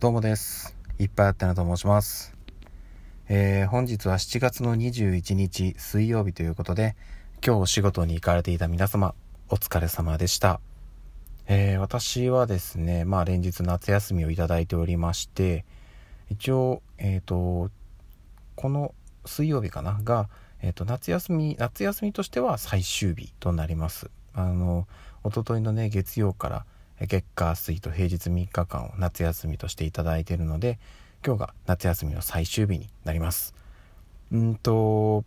どうもです。いっぱいあってなと申します。えー、本日は7月の21日水曜日ということで、今日お仕事に行かれていた皆様、お疲れ様でした。えー、私はですね、まあ連日夏休みをいただいておりまして、一応、えっ、ー、と、この水曜日かなが、えっ、と、夏休み、夏休みとしては最終日となります。あの、おとといのね、月曜から、月火水と平日3日間を夏休みとしていただいているので今日が夏休みの最終日になります。うんと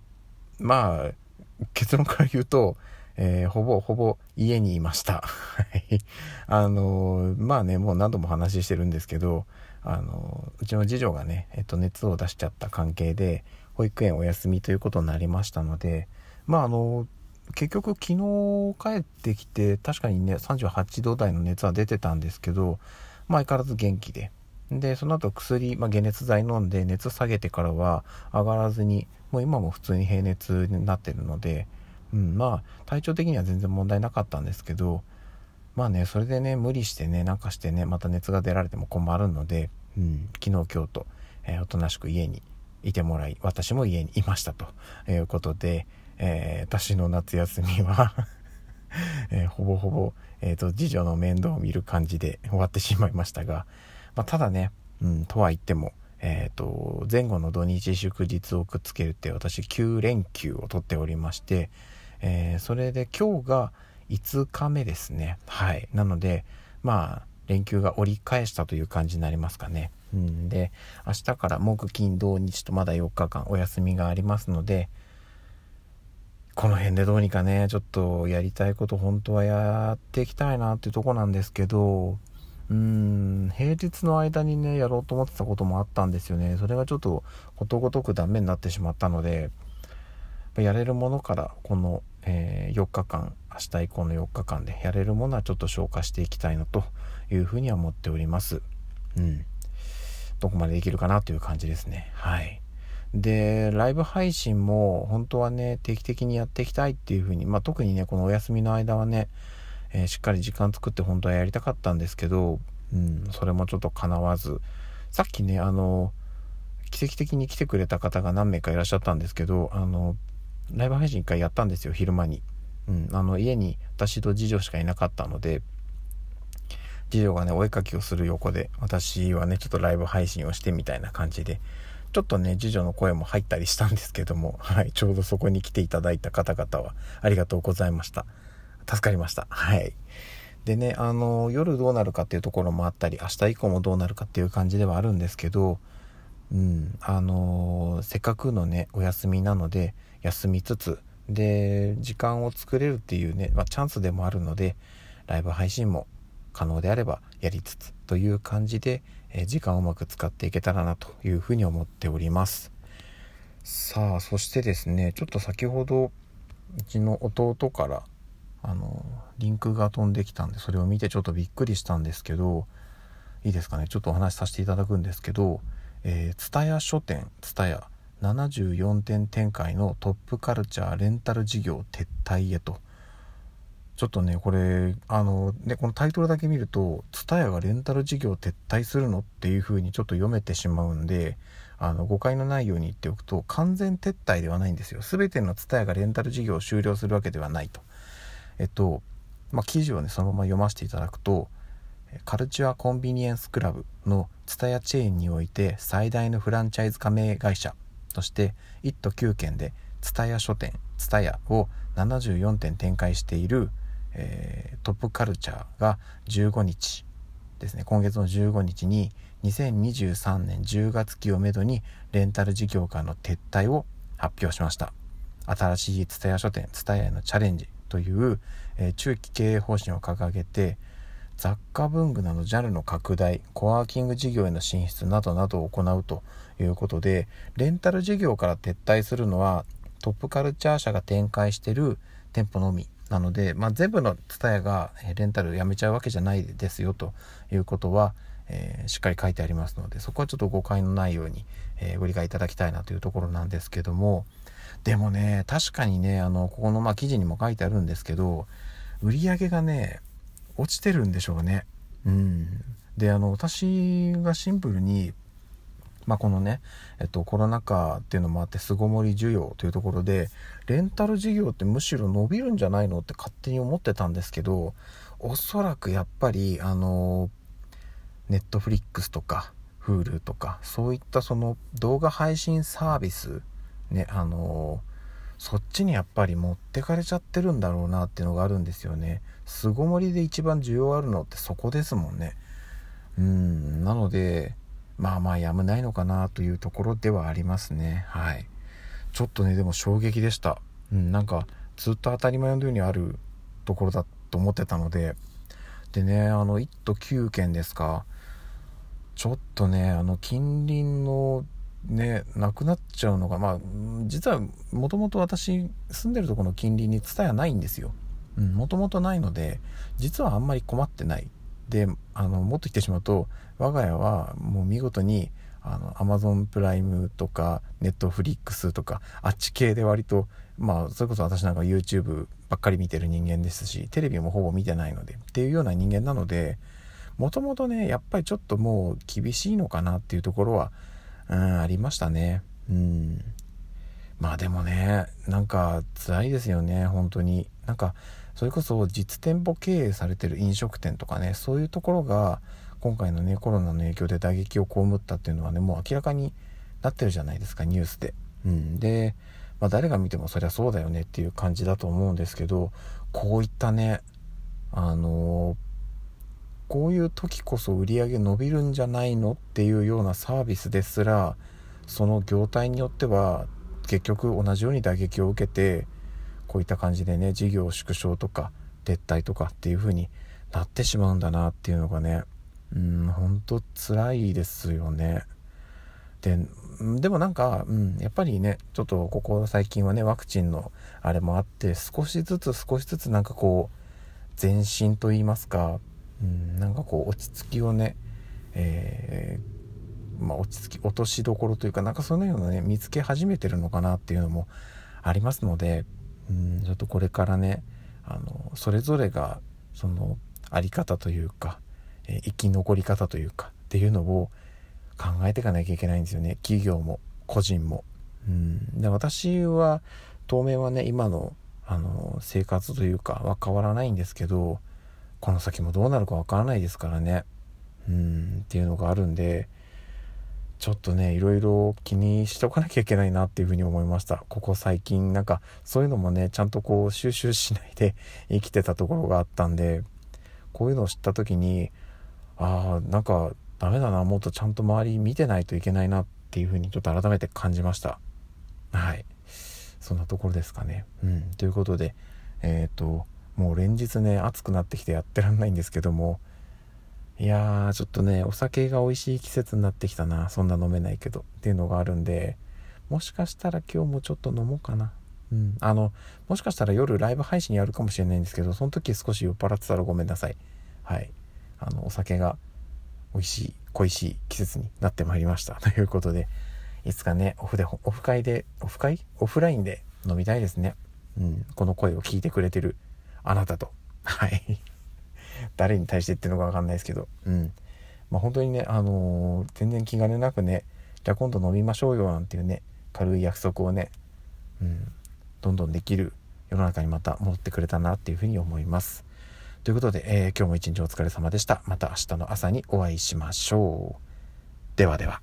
まあ結論から言うと、えー、ほぼほぼ家にいました。あのまあねもう何度も話してるんですけどあのうちの次女がね、えっと、熱を出しちゃった関係で保育園お休みということになりましたのでまああの結局昨日帰ってきて確かにね38度台の熱は出てたんですけど、まあ、相変わらず元気で。でその後薬、まあ、解熱剤飲んで熱下げてからは上がらずにもう今も普通に平熱になってるので、うん、まあ体調的には全然問題なかったんですけどまあねそれでね無理してねなんかしてねまた熱が出られても困るので、うん、昨日今日と、えー、おとなしく家にいてもらい私も家にいましたということで、えー、私の夏休みは えー、ほぼほぼ、えーと、次女の面倒を見る感じで終わってしまいましたが、まあ、ただね、うん、とは言っても、えーと、前後の土日祝日をくっつけるって私9連休を取っておりまして、えー、それで今日が5日目ですね。はい。なのでまあ連休が折り返したという感じになりますかね。うん、で明日から木金土日とまだ4日間お休みがありますので、この辺でどうにかね、ちょっとやりたいこと本当はやっていきたいなっていうとこなんですけど、うーん、平日の間にね、やろうと思ってたこともあったんですよね。それがちょっとことごとくダメになってしまったので、やれるものからこの、えー、4日間、明日以降の4日間でやれるものはちょっと消化していきたいなというふうには思っております。うん。どこまでできるかなという感じですね。はい。で、ライブ配信も本当はね、定期的にやっていきたいっていうふうに、まあ、特にね、このお休みの間はね、えー、しっかり時間作って本当はやりたかったんですけど、うん、それもちょっと叶わず、さっきね、あの、奇跡的に来てくれた方が何名かいらっしゃったんですけど、あの、ライブ配信一回やったんですよ、昼間に。うん、あの、家に私と次女しかいなかったので、次女がね、お絵かきをする横で、私はね、ちょっとライブ配信をしてみたいな感じで、ちょっとね、次女の声も入ったりしたんですけども、はい、ちょうどそこに来ていただいた方々はありがとうございました。助かりました。はい。でね、あの、夜どうなるかっていうところもあったり、明日以降もどうなるかっていう感じではあるんですけど、うん、あのせっかくのね、お休みなので、休みつつ、で、時間を作れるっていうね、まあ、チャンスでもあるので、ライブ配信も可能であればやりつつという感じで、え時間をうまく使っていけたらなというふうに思っております。さあそしてですねちょっと先ほどうちの弟からあのリンクが飛んできたんでそれを見てちょっとびっくりしたんですけどいいですかねちょっとお話しさせていただくんですけどえー、蔦屋書店蔦屋74店展開のトップカルチャーレンタル事業撤退へとちょっとね、これ、あの、ね、このタイトルだけ見ると、ツタヤがレンタル事業撤退するのっていう風にちょっと読めてしまうんで、あの、誤解のないように言っておくと、完全撤退ではないんですよ。全てのツタヤがレンタル事業を終了するわけではないと。えっと、まあ、記事をね、そのまま読ませていただくと、カルチュアコンビニエンスクラブのツタヤチェーンにおいて最大のフランチャイズ加盟会社として1都9県でツタヤ書店 TSUTAYA を74店展開しているえー、トップカルチャーが15日ですね。今月の15日に2023年10月期をめどにレンタル事業からの撤退を発表しました。新しい蔦屋書店蔦屋へのチャレンジという、えー、中期経営方針を掲げて雑貨文具などジャンルの拡大コワーキング事業への進出などなどを行うということでレンタル事業から撤退するのはトップカルチャー社が展開している店舗のみ。なので、まあ、全部の TSUTAYA がレンタルやめちゃうわけじゃないですよということは、えー、しっかり書いてありますのでそこはちょっと誤解のないように、えー、ご理解いただきたいなというところなんですけどもでもね確かにねあのここのまあ記事にも書いてあるんですけど売り上げがね落ちてるんでしょうね。うん。であの私がシンプルにまあ、このね、えっと、コロナ禍っていうのもあって巣ごもり需要というところでレンタル事業ってむしろ伸びるんじゃないのって勝手に思ってたんですけどおそらくやっぱりあのネットフリックスとか Hulu とかそういったその動画配信サービスねあのそっちにやっぱり持ってかれちゃってるんだろうなっていうのがあるんですよね。巣ごもりで一番需要あるのってそこですもんね。うんなのでまあまあやむないのかなというところではありますね。はい。ちょっとねでも衝撃でした。うんなんかずっと当たり前のようにあるところだと思ってたので。でねあの1都9県ですか。ちょっとねあの近隣のねなくなっちゃうのがまあ実はもともと私住んでるとこの近隣に蔦屋ないんですよ。もともとないので実はあんまり困ってない。であのもっと言ってしまうと我が家はもう見事にあの Amazon プライムとか Netflix とかあっち系で割とまあそれこそ私なんか YouTube ばっかり見てる人間ですしテレビもほぼ見てないのでっていうような人間なのでもともとねやっぱりちょっともう厳しいのかなっていうところは、うん、ありましたね。うん。まあでもねなんか辛いですよね本当に。なんかそれこそ実店舗経営されてる飲食店とかねそういうところが今回のねコロナの影響で打撃を被ったっていうのはねもう明らかになってるじゃないですかニュースで。うん、で、まあ、誰が見てもそりゃそうだよねっていう感じだと思うんですけどこういったねあの、こういう時こそ売り上げ伸びるんじゃないのっていうようなサービスですらその業態によっては結局同じように打撃を受けてこういった感じでね事業縮小とか撤退とかっていう風になってしまうんだなっていうのがねうん本当辛いですよね。ででもなんか、うん、やっぱりねちょっとここ最近はねワクチンのあれもあって少しずつ少しずつなんかこう前進と言いますか、うん、なんかこう落ち着きをね、えー、まあ、落ち着き落としどころというかなんかそのようなね見つけ始めてるのかなっていうのもありますのでうんちょっとこれからねあのそれぞれがその在り方というか、えー、生き残り方というかっていうのを考えていかなきゃいけないんですよね。企業も個人も。うん。で私は当面はね今のあの生活というかは変わらないんですけどこの先もどうなるかわからないですからね。うん。っていうのがあるんでちょっとねいろいろ気にしておかなきゃいけないなっていうふうに思いました。ここ最近なんかそういうのもねちゃんとこう収集しないで 生きてたところがあったんでこういうのを知った時にああなんかダメだなもっとちゃんと周り見てないといけないなっていうふうにちょっと改めて感じました。はい。そんなところですかね。うん。ということでえっ、ー、ともう連日ね暑くなってきてやってらんないんですけどもいやーちょっとねお酒が美味しい季節になってきたな。そんな飲めないけど。っていうのがあるんでもしかしたら今日もちょっと飲もうかな。うん。あのもしかしたら夜ライブ配信やるかもしれないんですけどその時少し酔っ払ってたらごめんなさい。はい。あのお酒が美味しい恋しい季節になってまいりました。ということでいつかねオフでオフ会でオフ会オフラインで飲みたいですね。うん。この声を聞いてくれてるあなたと。はい。誰に対して言ってるのか分かんないですけど、うん。まあ、本当にね、あのー、全然気兼ねなくね、じゃあ今度飲みましょうよなんていうね、軽い約束をね、うん、どんどんできる世の中にまた戻ってくれたなっていうふうに思います。ということで、えー、今日も一日お疲れ様でした。また明日の朝にお会いしましょう。ではでは。